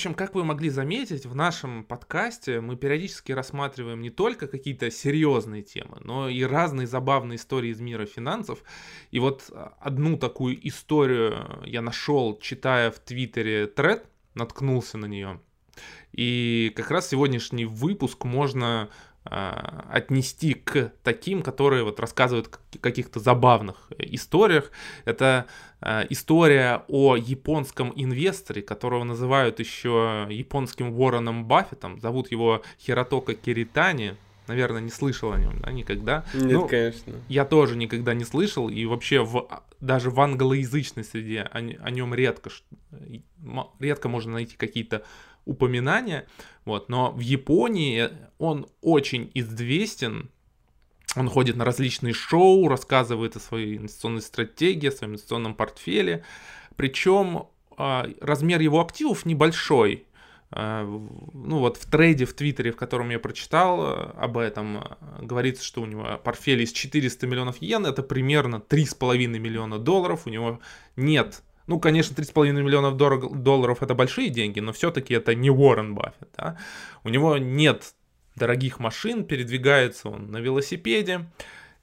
общем, как вы могли заметить, в нашем подкасте мы периодически рассматриваем не только какие-то серьезные темы, но и разные забавные истории из мира финансов. И вот а, одну такую историю я нашел, читая в Твиттере тред, наткнулся на нее. И как раз сегодняшний выпуск можно отнести к таким, которые вот рассказывают о каких-то забавных историях. Это а, история о японском инвесторе, которого называют еще японским Уорреном Баффетом. Зовут его Хиротока Киритани. Наверное, не слышал о нем, да, никогда. Нет, ну, конечно. Я тоже никогда не слышал, и вообще в, даже в англоязычной среде о, о нем редко, редко можно найти какие-то упоминания, вот, но в Японии он очень известен, он ходит на различные шоу, рассказывает о своей инвестиционной стратегии, о своем инвестиционном портфеле, причем а, размер его активов небольшой, а, ну вот в трейде в Твиттере, в котором я прочитал а, об этом, говорится, что у него портфель из 400 миллионов йен, это примерно 3,5 миллиона долларов, у него нет ну, конечно, 3,5 миллионов долларов это большие деньги, но все-таки это не Уоррен Баффет. Да? У него нет дорогих машин, передвигается он на велосипеде.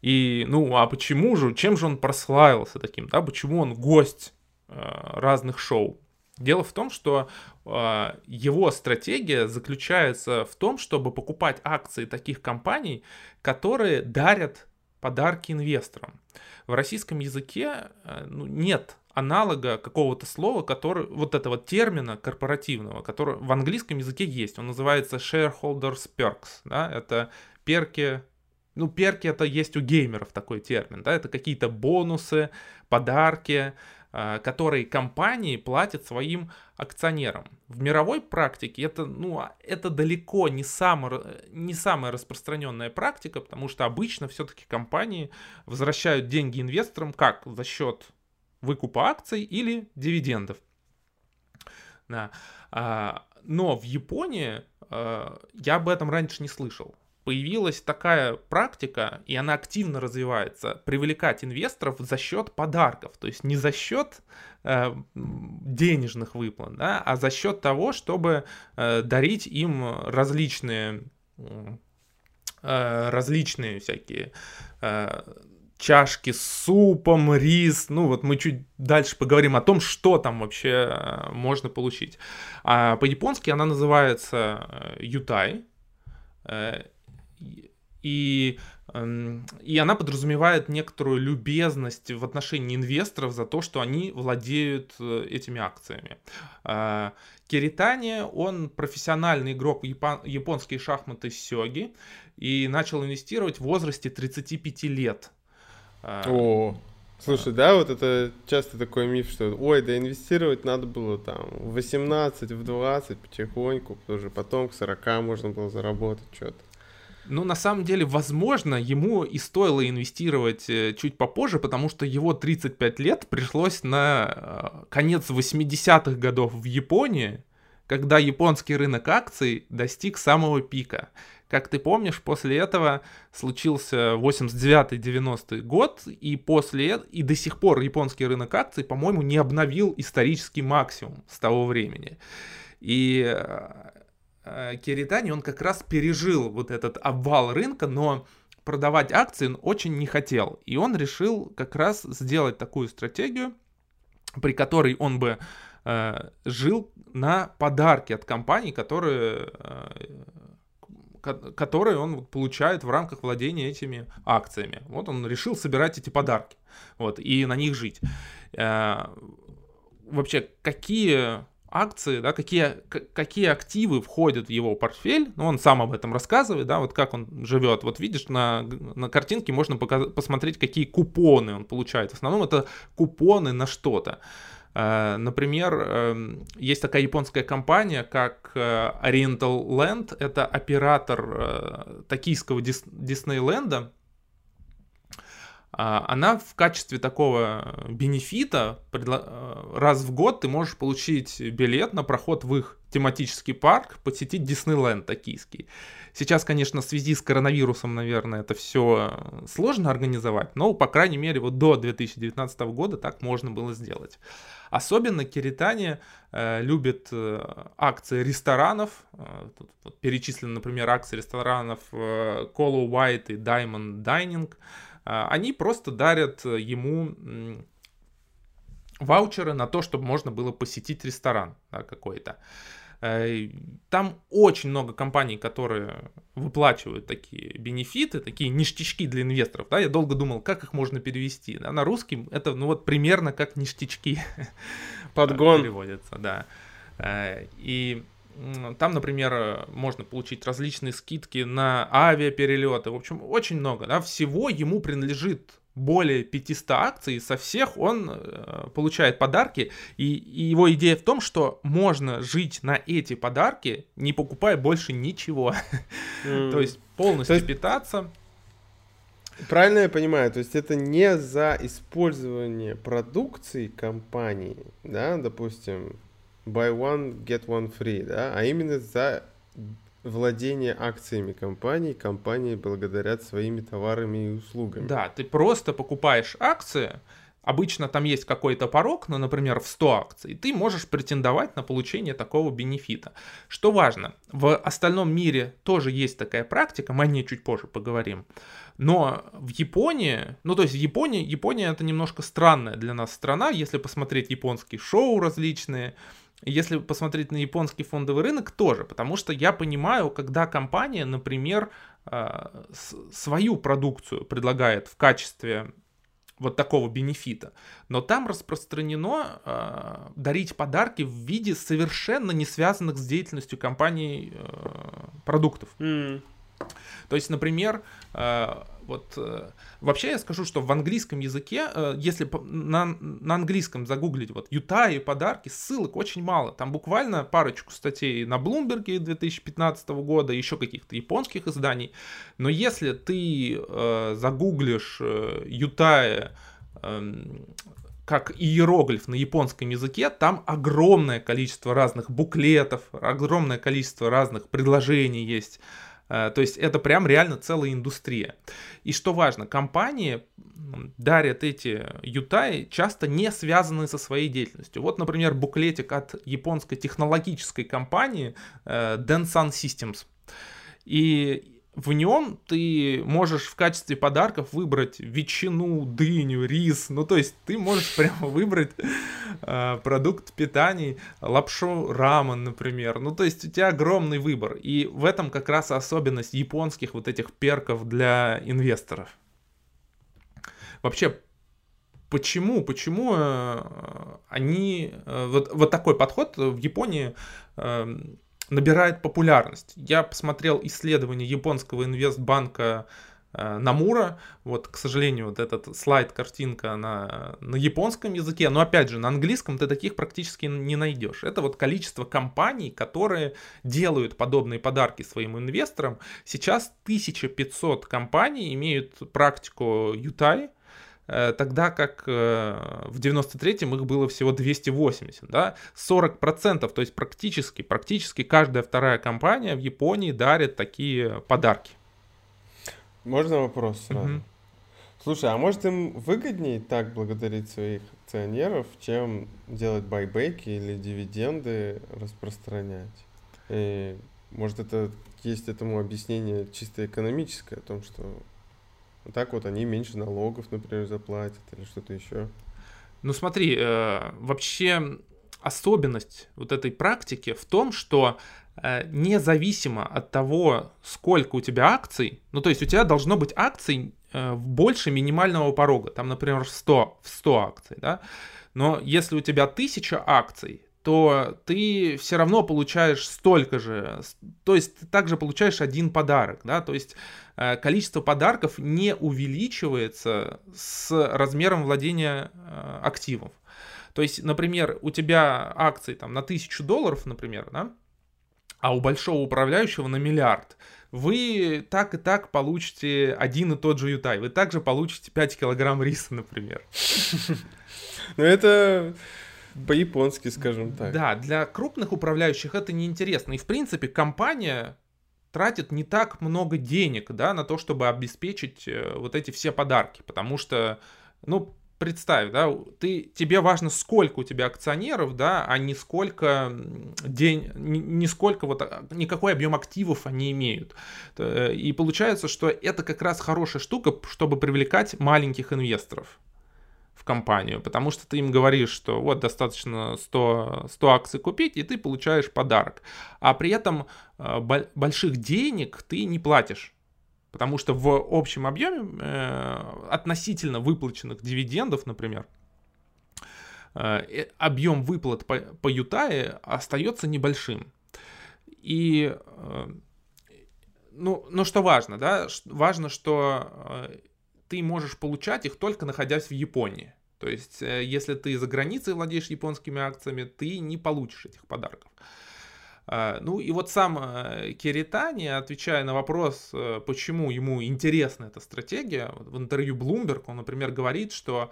И, ну, а почему же, чем же он прославился таким, да, почему он гость э, разных шоу? Дело в том, что э, его стратегия заключается в том, чтобы покупать акции таких компаний, которые дарят подарки инвесторам. В российском языке э, ну, нет аналога какого-то слова, который, вот этого термина корпоративного, который в английском языке есть. Он называется shareholders perks, да, это перки, ну, перки это есть у геймеров такой термин, да, это какие-то бонусы, подарки, а, которые компании платят своим акционерам. В мировой практике это, ну, это далеко не, самая не самая распространенная практика, потому что обычно все-таки компании возвращают деньги инвесторам как за счет выкупа акций или дивидендов. Да. А, но в Японии а, я об этом раньше не слышал. Появилась такая практика, и она активно развивается, привлекать инвесторов за счет подарков. То есть не за счет э, денежных выплат, да, а за счет того, чтобы дарить им различные, различные всякие чашки с супом, рис. Ну вот мы чуть дальше поговорим о том, что там вообще э, можно получить. А по-японски она называется э, ютай. Э, и, эм, и она подразумевает некоторую любезность в отношении инвесторов за то, что они владеют этими акциями. Киритани, он профессиональный игрок японские шахматы сёги и начал инвестировать в возрасте 35 лет. А, О, слушай, да, вот это часто такой миф, что ой, да инвестировать надо было там в 18, в 20 потихоньку, тоже потом к 40 можно было заработать что-то. Ну, на самом деле, возможно, ему и стоило инвестировать э, чуть попозже, потому что его 35 лет пришлось на э, конец 80-х годов в Японии, когда японский рынок акций достиг самого пика. Как ты помнишь, после этого случился 89-90 год, и после и до сих пор японский рынок акций, по-моему, не обновил исторический максимум с того времени. И э, э, Киритани, он как раз пережил вот этот обвал рынка, но продавать акции он очень не хотел. И он решил как раз сделать такую стратегию, при которой он бы э, жил на подарки от компаний, которые э, которые он получает в рамках владения этими акциями. Вот он решил собирать эти подарки, вот, и на них жить. Э, вообще, какие акции, да, какие, какие активы входят в его портфель, ну, он сам об этом рассказывает, да, вот как он живет, вот видишь, на, на картинке можно показать, посмотреть, какие купоны он получает, в основном это купоны на что-то, например, эм, есть такая японская компания, как э, Oriental Land, это оператор э, токийского Диснейленда. А, она в качестве такого бенефита раз в год ты можешь получить билет на проход в их тематический парк, посетить Диснейленд токийский. Сейчас, конечно, в связи с коронавирусом, наверное, это все сложно организовать, но, по крайней мере, вот до 2019 года так можно было сделать. Особенно киритане э, любят э, акции ресторанов. Э, тут вот перечислены, например, акции ресторанов э, Colo White и Diamond Dining. Э, они просто дарят ему э, ваучеры на то, чтобы можно было посетить ресторан да, какой-то. Э, там очень много компаний, которые выплачивают такие бенефиты, такие ништячки для инвесторов. Да? Я долго думал, как их можно перевести. Да? На русский это ну вот примерно как ништячки. Подгон. Переводится, да. Э, и там, например, можно получить различные скидки на авиаперелеты. В общем, очень много. Да? Всего ему принадлежит более 500 акций, со всех он э, получает подарки, и, и его идея в том, что можно жить на эти подарки, не покупая больше ничего. Mm. То есть полностью то есть... питаться. Правильно я понимаю, то есть это не за использование продукции компании, да, допустим, buy one, get one free, да, а именно за владение акциями компании, компании благодарят своими товарами и услугами. Да, ты просто покупаешь акции, обычно там есть какой-то порог, ну, например, в 100 акций, ты можешь претендовать на получение такого бенефита. Что важно, в остальном мире тоже есть такая практика, мы о ней чуть позже поговорим, но в Японии, ну то есть в Японии, Япония это немножко странная для нас страна, если посмотреть японские шоу различные, если посмотреть на японский фондовый рынок, тоже, потому что я понимаю, когда компания, например, а, свою продукцию предлагает в качестве вот такого бенефита. Но там распространено э, дарить подарки в виде совершенно не связанных с деятельностью компании э, продуктов. Mm. То есть, например, э, вот э, вообще я скажу, что в английском языке, э, если на, на английском загуглить вот Юта и подарки, ссылок очень мало. Там буквально парочку статей на Блумберге 2015 года, еще каких-то японских изданий. Но если ты э, загуглишь э, э, как иероглиф на японском языке, там огромное количество разных буклетов, огромное количество разных предложений есть. Э, то есть это прям реально целая индустрия. И что важно, компании дарят эти ютай часто не связанные со своей деятельностью. Вот, например, буклетик от японской технологической компании э, Densan Systems. И в нем ты можешь в качестве подарков выбрать ветчину, дыню, рис. Ну, то есть ты можешь прямо выбрать э, продукт питания, лапшу рамен, например. Ну, то есть у тебя огромный выбор. И в этом как раз особенность японских вот этих перков для инвесторов. Вообще, почему, почему э, они, э, вот, вот такой подход в Японии э, набирает популярность. Я посмотрел исследование японского инвестбанка э, Намура. Вот, к сожалению, вот этот слайд, картинка на, на японском языке, но опять же, на английском ты таких практически не найдешь. Это вот количество компаний, которые делают подобные подарки своим инвесторам. Сейчас 1500 компаний имеют практику Ютай, тогда как э, в 93-м их было всего 280, да, 40%, то есть практически, практически каждая вторая компания в Японии дарит такие подарки. Можно вопрос сразу? Угу. Слушай, а может им выгоднее так благодарить своих акционеров, чем делать байбеки или дивиденды распространять? И, может это есть этому объяснение чисто экономическое, о том, что так вот они меньше налогов, например, заплатят или что-то еще. Ну смотри, э, вообще особенность вот этой практики в том, что э, независимо от того, сколько у тебя акций, ну то есть у тебя должно быть акций э, больше минимального порога, там, например, 100, в 100 акций, да, но если у тебя 1000 акций, то ты все равно получаешь столько же, то есть ты также получаешь один подарок, да, то есть э, количество подарков не увеличивается с размером владения э, активов. То есть, например, у тебя акции там на тысячу долларов, например, да, а у большого управляющего на миллиард, вы так и так получите один и тот же ютай. Вы также получите 5 килограмм риса, например. Ну это по-японски, скажем так. Да, для крупных управляющих это неинтересно. И, в принципе, компания тратит не так много денег, да, на то, чтобы обеспечить э, вот эти все подарки, потому что, ну, представь, да, ты, тебе важно, сколько у тебя акционеров, да, а не сколько день, не, не сколько вот, а, никакой объем активов они имеют. Э, и получается, что это как раз хорошая штука, чтобы привлекать маленьких инвесторов в компанию, потому что ты им говоришь, что вот достаточно 100, 100 акций купить, и ты получаешь подарок. А при этом э, больших денег ты не платишь Потому что в общем объеме э, относительно выплаченных дивидендов, например, э, объем выплат по, по Ютае остается небольшим. И, э, ну, но что важно, да, важно, что э, ты можешь получать их только находясь в Японии. То есть, э, если ты за границей владеешь японскими акциями, ты не получишь этих подарков. А, ну и вот сам э, Керитани, отвечая на вопрос, э, почему ему интересна эта стратегия, в интервью Bloomberg он, например, говорит, что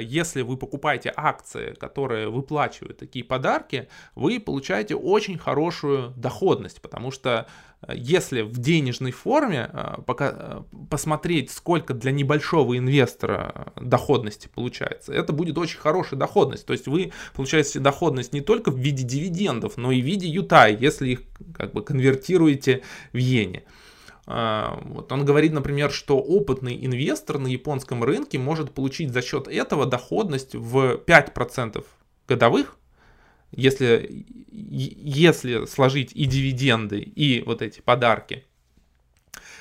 если вы покупаете акции, которые выплачивают такие подарки, вы получаете очень хорошую доходность, потому что если в денежной форме э, пока, э, посмотреть, сколько для небольшого инвестора доходности получается, это будет очень хорошая доходность. То есть вы получаете доходность не только в виде дивидендов, но и в виде ютай, если их как бы конвертируете в иене. А, вот. Он говорит, например, что опытный инвестор на японском рынке может получить за счет этого доходность в 5% годовых, если, если сложить и дивиденды, и вот эти подарки,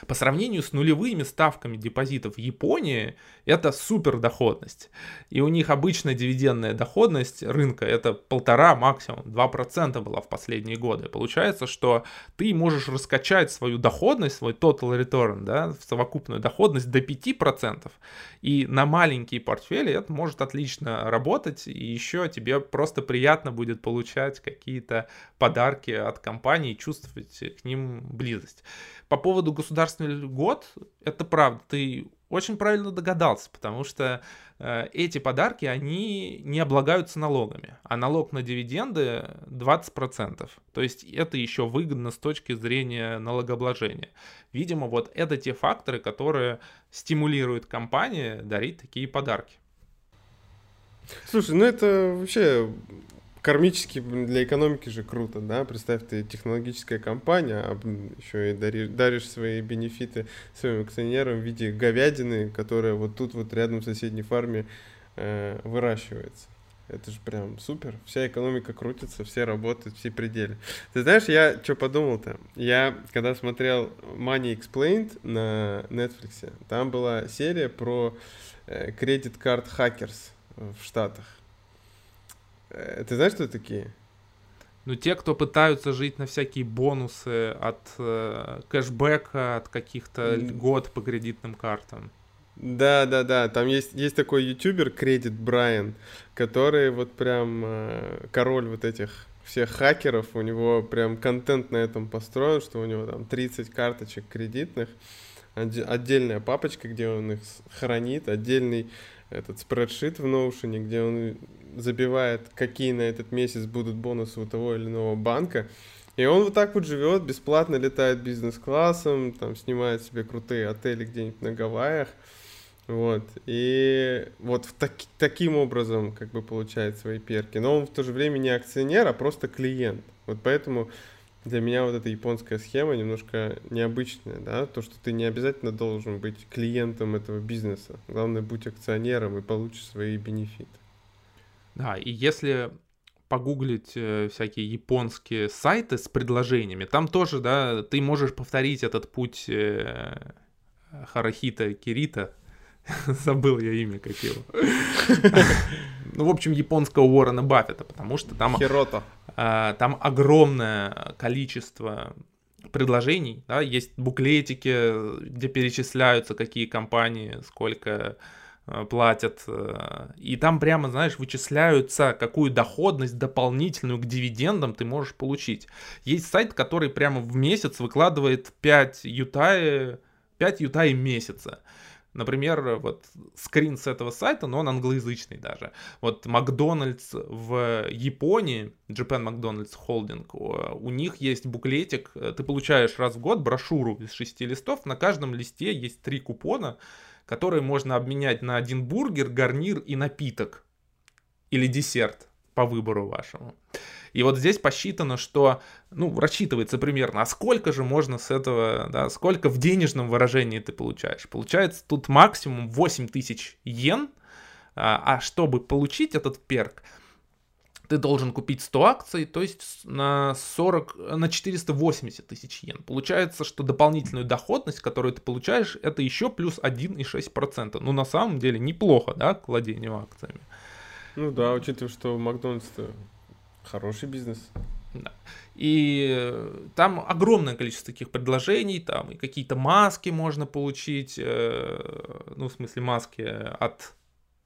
по сравнению с нулевыми ставками депозитов в Японии, это супер доходность. И у них обычная дивидендная доходность рынка это полтора, максимум 2% была в последние годы. Получается, что ты можешь раскачать свою доходность, свой total return, да, в совокупную доходность до 5%. И на маленькие портфели это может отлично работать, и еще тебе просто приятно будет получать какие-то подарки от компании, чувствовать к ним близость. По поводу государственных льгот, это правда, ты очень правильно догадался, потому что э, эти подарки, они не облагаются налогами, а налог на дивиденды 20%. То есть это еще выгодно с точки зрения налогообложения. Видимо, вот это те факторы, которые стимулируют компании дарить такие подарки. Слушай, ну это вообще кармически для экономики же круто, да, представь, ты технологическая компания, а еще и даришь, даришь свои бенефиты своим акционерам в виде говядины, которая вот тут вот рядом в соседней фарме э, выращивается. Это же прям супер. Вся экономика крутится, все работают, все пределы. Ты знаешь, я что подумал-то? Я, когда смотрел Money Explained на Netflix, там была серия про э, card hackers в Штатах. Э, ты знаешь, кто такие? Ну, те, кто пытаются жить на всякие бонусы от э, кэшбэка, от каких-то льгот по кредитным картам. Да, да, да. Там есть, есть такой ютубер, Кредит Брайан, который вот прям э, король вот этих всех хакеров. У него прям контент на этом построен, что у него там 30 карточек кредитных, отдельная папочка, где он их хранит, отдельный этот спредшит в Notion, где он забивает, какие на этот месяц будут бонусы у того или иного банка. И он вот так вот живет, бесплатно летает бизнес-классом, там снимает себе крутые отели где-нибудь на Гавайях. Вот. И вот в так, таким образом как бы получает свои перки. Но он в то же время не акционер, а просто клиент. Вот поэтому для меня вот эта японская схема немножко необычная, да, то, что ты не обязательно должен быть клиентом этого бизнеса. Главное, будь акционером и получишь свои бенефиты. Да, и если погуглить э, всякие японские сайты с предложениями, там тоже, да, ты можешь повторить этот путь э, Харахита Кирита, забыл я имя как его. Ну, в общем, японского Уоррена Баффета, потому что там... Хирота. А, там огромное количество предложений, да, есть буклетики, где перечисляются какие компании, сколько Э, платят. Э, и там прямо, знаешь, вычисляются, какую доходность дополнительную к дивидендам ты можешь получить. Есть сайт, который прямо в месяц выкладывает 5 ютай, 5 ютай месяца. Например, вот скрин с этого сайта, но он англоязычный даже. Вот Макдональдс в Японии, Japan McDonald's Holding, у них есть буклетик, ты получаешь раз в год брошюру из шести листов, на каждом листе есть три купона, которые можно обменять на один бургер, гарнир и напиток. Или десерт по выбору вашему. И вот здесь посчитано, что, ну, рассчитывается примерно, а сколько же можно с этого, да, сколько в денежном выражении ты получаешь. Получается тут максимум 8 тысяч йен, а, а чтобы получить этот перк, ты должен купить 100 акций, то есть на 40, на 480 тысяч йен. Получается, что дополнительную доходность, которую ты получаешь, это еще плюс 1,6%. Ну, на самом деле, неплохо, да, к владению акциями. Ну да, учитывая, что Макдональдс Хороший бизнес. Да. И э, там огромное количество таких предложений, там и какие-то маски можно получить, э, ну, в смысле маски от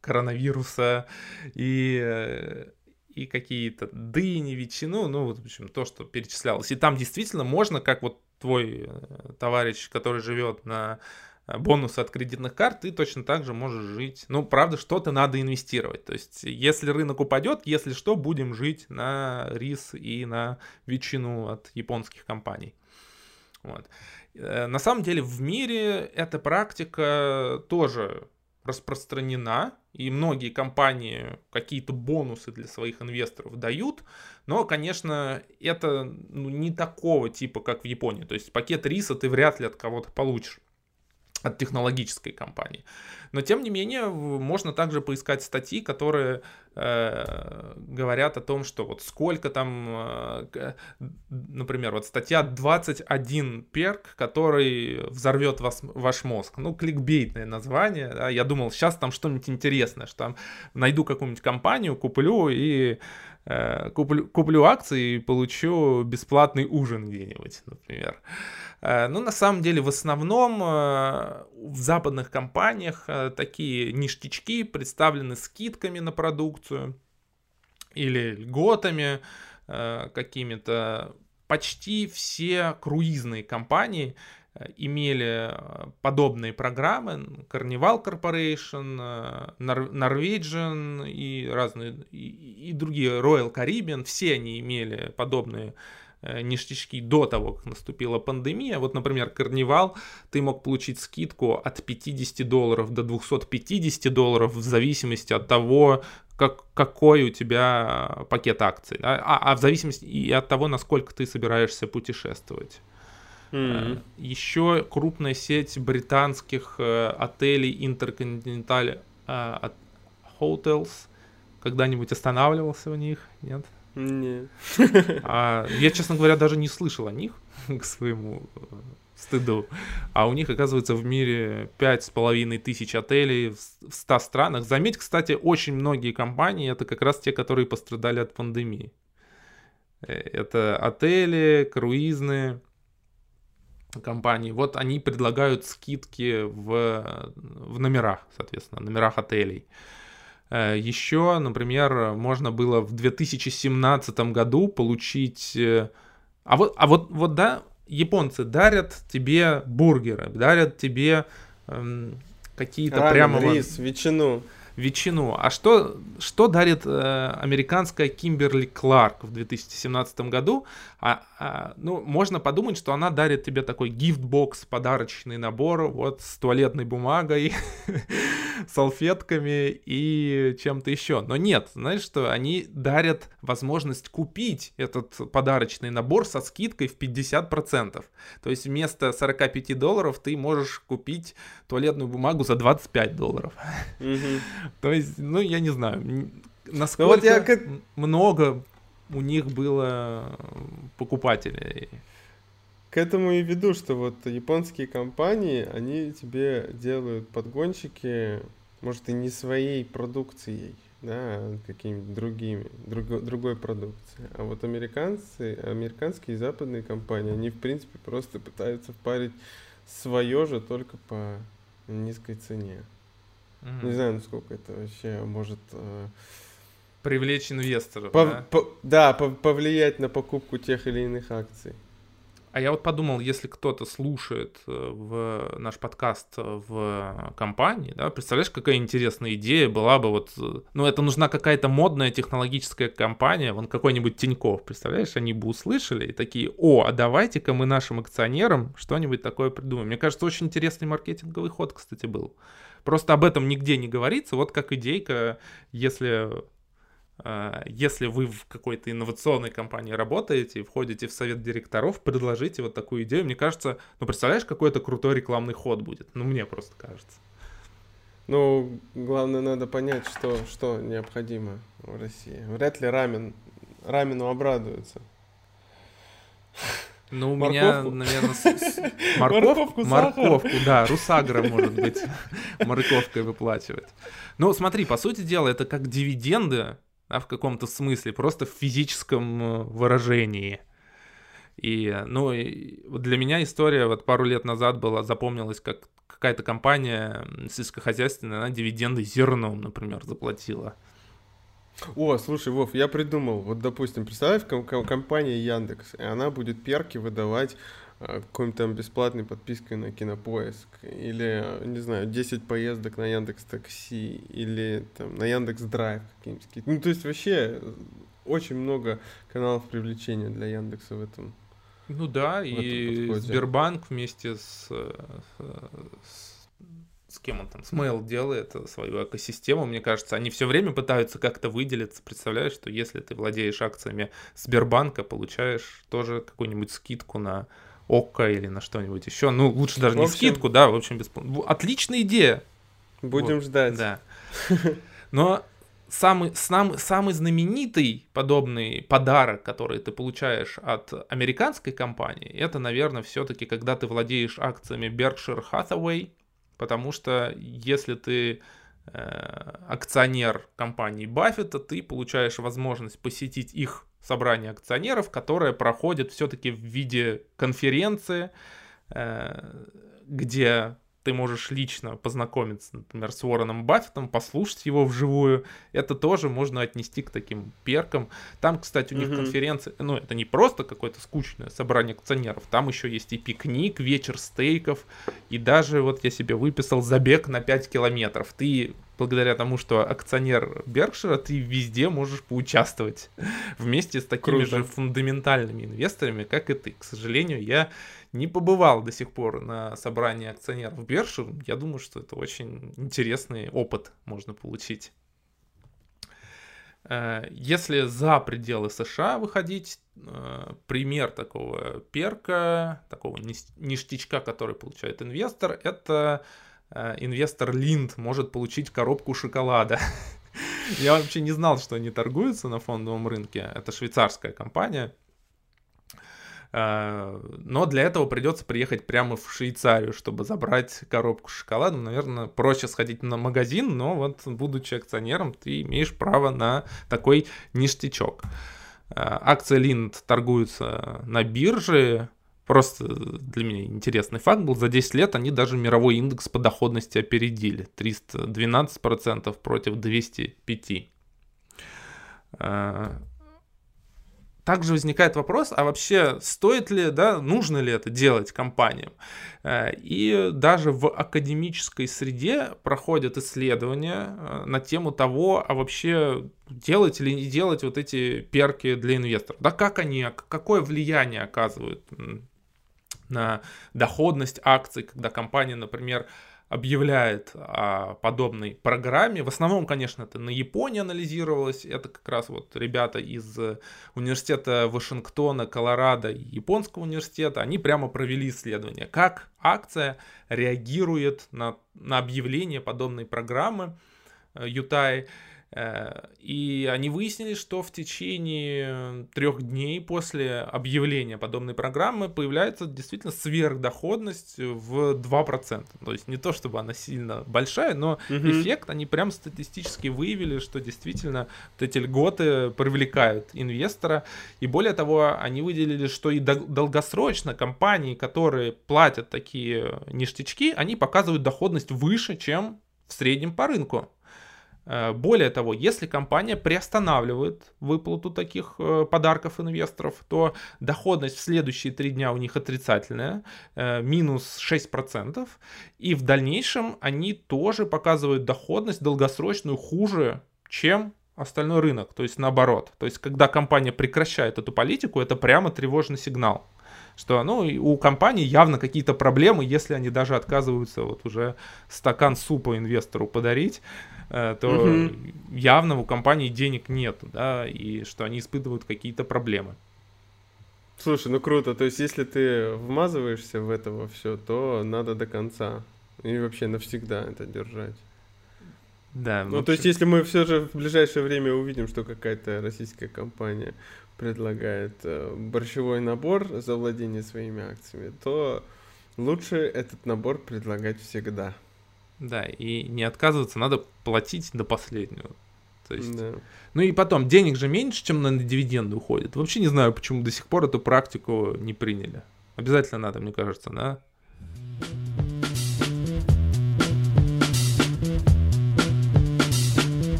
коронавируса, и, э, и какие-то дыни, ветчину, ну, вот, в общем, то, что перечислялось. И там действительно можно, как вот твой товарищ, который живет на бонусы от кредитных карт, ты точно так же можешь жить. Ну, правда, что-то надо инвестировать. То есть, если рынок упадет, если что, будем жить на рис и на ветчину от японских компаний. Вот. Э, на самом деле в мире эта практика тоже распространена, и многие компании какие-то бонусы для своих инвесторов дают, но, конечно, это ну, не такого типа, как в Японии. То есть пакет риса ты вряд ли от кого-то получишь от технологической компании. Но тем не менее, можно также поискать статьи, которые э, говорят о том, что вот сколько там, э, например, вот статья 21 перк, который взорвет вас, ваш мозг. Ну, кликбейтное название. Да? Я думал, сейчас там что-нибудь интересное, что там найду какую-нибудь компанию, куплю и э, куплю, куплю акции и получу бесплатный ужин где-нибудь, например. Ну, на самом деле, в основном э, в западных компаниях э, такие ништячки представлены скидками на продукцию или льготами какими-то. Почти все круизные компании имели подобные программы. Carnival Corporation, Norwegian и разные, и, и другие, Royal Caribbean, все они имели подобные программы Э, ништячки до того, как наступила пандемия. Вот, например, Карнивал, ты мог получить скидку от 50 долларов до 250 долларов в зависимости от того, как, какой у тебя пакет акций. Да? А, а в зависимости и от того, насколько ты собираешься путешествовать. Mm-hmm. Еще крупная сеть британских э, отелей Intercontinental э, Hotels. Когда-нибудь останавливался в них? Нет? Нет. А, я, честно говоря, даже не слышал о них к своему э, стыду. А у них, оказывается, в мире пять с половиной тысяч отелей в 100 странах. Заметь, кстати, очень многие компании это как раз те, которые пострадали от пандемии. Э, это отели, круизные компании. Вот они предлагают скидки в, в номерах, соответственно, номерах отелей. Э, Еще, например, можно было в 2017 году получить... э, А вот, а вот, вот да, японцы дарят тебе бургеры, дарят тебе эм, какие-то прямо... рис, ветчину. Ветчину. А что, что дарит э, американская Кимберли Кларк в 2017 году? А, а, ну, можно подумать, что она дарит тебе такой гифтбокс, подарочный набор, вот с туалетной бумагой, салфетками и чем-то еще. Но нет, знаешь что, они дарят возможность купить этот подарочный набор со скидкой в 50%. То есть вместо 45 долларов ты можешь купить туалетную бумагу за 25 долларов. Мгм. То есть, ну, я не знаю, Ну насколько вот я много у них было покупателей. К этому и веду, что вот японские компании, они тебе делают подгончики, может, и не своей продукцией, да, а какими-то другими, друго- другой продукцией. А вот американцы, американские и западные компании, они, в принципе, просто пытаются впарить свое же, только по низкой цене. Мгм. Не знаю, насколько это вообще может э, Привлечь инвесторов, пов- да? по- да, пов- повлиять на покупку тех или иных акций. А я вот подумал, если кто-то слушает э, в наш подкаст в компании, да, представляешь, какая интересная идея была бы вот, э, ну, это нужна какая-то модная технологическая компания, вон какой-нибудь Тиньков, представляешь, они бы услышали и такие, о, а давайте-ка мы нашим акционерам что-нибудь такое придумаем. Мне кажется, очень интересный маркетинговый ход, кстати, был. Просто об этом нигде не говорится, вот как идейка, если а, если вы в какой-то инновационной компании работаете и входите в совет директоров, предложите вот такую идею. Мне кажется, ну, представляешь, какой это крутой рекламный ход будет? Ну, мне просто кажется. Ну, главное, надо понять, что, что необходимо в России. Вряд ли рамен, рамену обрадуется. Ну, у меня, наверное, с, с, морков, морковку, морковку, да, русагра, может быть, морковкой выплачивать. Ну, смотри, по сути дела, это как дивиденды да, в каком-то смысле, просто в физическом э, выражении. И, ну, и для меня история вот пару лет назад была, запомнилась, как какая-то компания сельскохозяйственная, она дивиденды зерном, например, заплатила. О, слушай, Вов, я придумал, вот, допустим, представь, компания Яндекс, и она будет перки выдавать Э, какой-нибудь там бесплатной подпиской на Кинопоиск, или, не знаю, 10 поездок на Яндекс Такси, или там на Яндекс Драйв какие-нибудь. Ну, то есть вообще очень много каналов привлечения для Яндекса в этом. Ну да, и Сбербанк вместе с с кем он там, с Mail делает свою экосистему, мне кажется, они все время пытаются как-то выделиться. Представляешь, что если ты владеешь акциями Сбербанка, получаешь тоже какую-нибудь скидку на ОККО или на что-нибудь еще. Ну, лучше даже не скидку, да, в общем, бесплатно. Отличная идея. Будем вот, ждать. Да. Но самый, самый, самый знаменитый подобный подарок, который ты получаешь от американской компании, это, наверное, все-таки, когда ты владеешь акциями Berkshire Hathaway, потому что если ты э, акционер компании Баффета, ты получаешь возможность посетить их собрание акционеров, которое проходит все-таки в виде конференции, э, где ты можешь лично познакомиться, например, с Уорреном Баффетом, послушать его вживую. Это тоже можно отнести к таким перкам. Там, кстати, у них mm-hmm. конференция, ну, это не просто какое-то скучное собрание акционеров, там еще есть и пикник, вечер стейков, и даже вот я себе выписал забег на 5 километров. Ты благодаря тому, что акционер Беркшира, ты везде можешь поучаствовать вместе с такими Круто. же фундаментальными инвесторами, как и ты. К сожалению, я не побывал до сих пор на собрании акционеров Беркшир. Я думаю, что это очень интересный опыт можно получить. Э, если за пределы США выходить, э, пример такого перка, такого ништячка, который получает инвестор, это инвестор Линд может получить коробку шоколада. Я вообще не знал, что они торгуются на фондовом рынке. Это швейцарская компания. Э, но для этого придется приехать прямо в Швейцарию, чтобы забрать коробку шоколада. Наверное, проще сходить на магазин, но вот будучи акционером, ты имеешь право на такой ништячок. Э, акции Линд торгуются на бирже, Просто для меня интересный факт был, за 10 лет они даже мировой индекс по доходности опередили. 312% против 205%. А, также возникает вопрос, а вообще стоит ли, да, нужно ли это делать компаниям? А, и даже в академической среде проходят исследования а, на тему того, а вообще делать или не делать вот эти перки для инвесторов. Да, как они, какое влияние оказывают на доходность акций, когда компания, например, объявляет о подобной программе. В основном, конечно, это на Японии анализировалось. Это как раз вот ребята из университета Вашингтона, Колорадо и Японского университета. Они прямо провели исследование, как акция реагирует на, на объявление подобной программы Ютай. Э, и они выяснили, что в течение трех дней после объявления подобной программы появляется действительно сверхдоходность в 2%. То есть не то, чтобы она сильно большая, но угу. эффект они прям статистически выявили, что действительно вот эти льготы привлекают инвестора. И более того, они выделили, что и долгосрочно компании, которые платят такие ништячки, они показывают доходность выше, чем в среднем по рынку. Э, более того, если компания приостанавливает выплату таких э, подарков инвесторов, то доходность в следующие три дня у них отрицательная, э, минус 6%, и в дальнейшем они тоже показывают доходность долгосрочную хуже, чем остальной рынок, то есть наоборот. То есть когда компания прекращает эту политику, это прямо тревожный сигнал что ну, у компании явно какие-то проблемы, если они даже отказываются вот уже стакан супа инвестору подарить, то угу. явно у компании денег нет, да, и что они испытывают какие-то проблемы. Слушай, ну круто, то есть если ты вмазываешься в это все, то надо до конца и вообще навсегда это держать. Да. Ну, общем... то есть, если мы все же в ближайшее время увидим, что какая-то российская компания предлагает э, борщевой набор за владение своими акциями, то лучше этот набор предлагать всегда. Да, и не отказываться, надо платить до последнего. То есть, да. Ну и потом, денег же меньше, чем на дивиденды уходит. Вообще не знаю, почему до сих пор эту практику не приняли. Обязательно надо, мне кажется, да?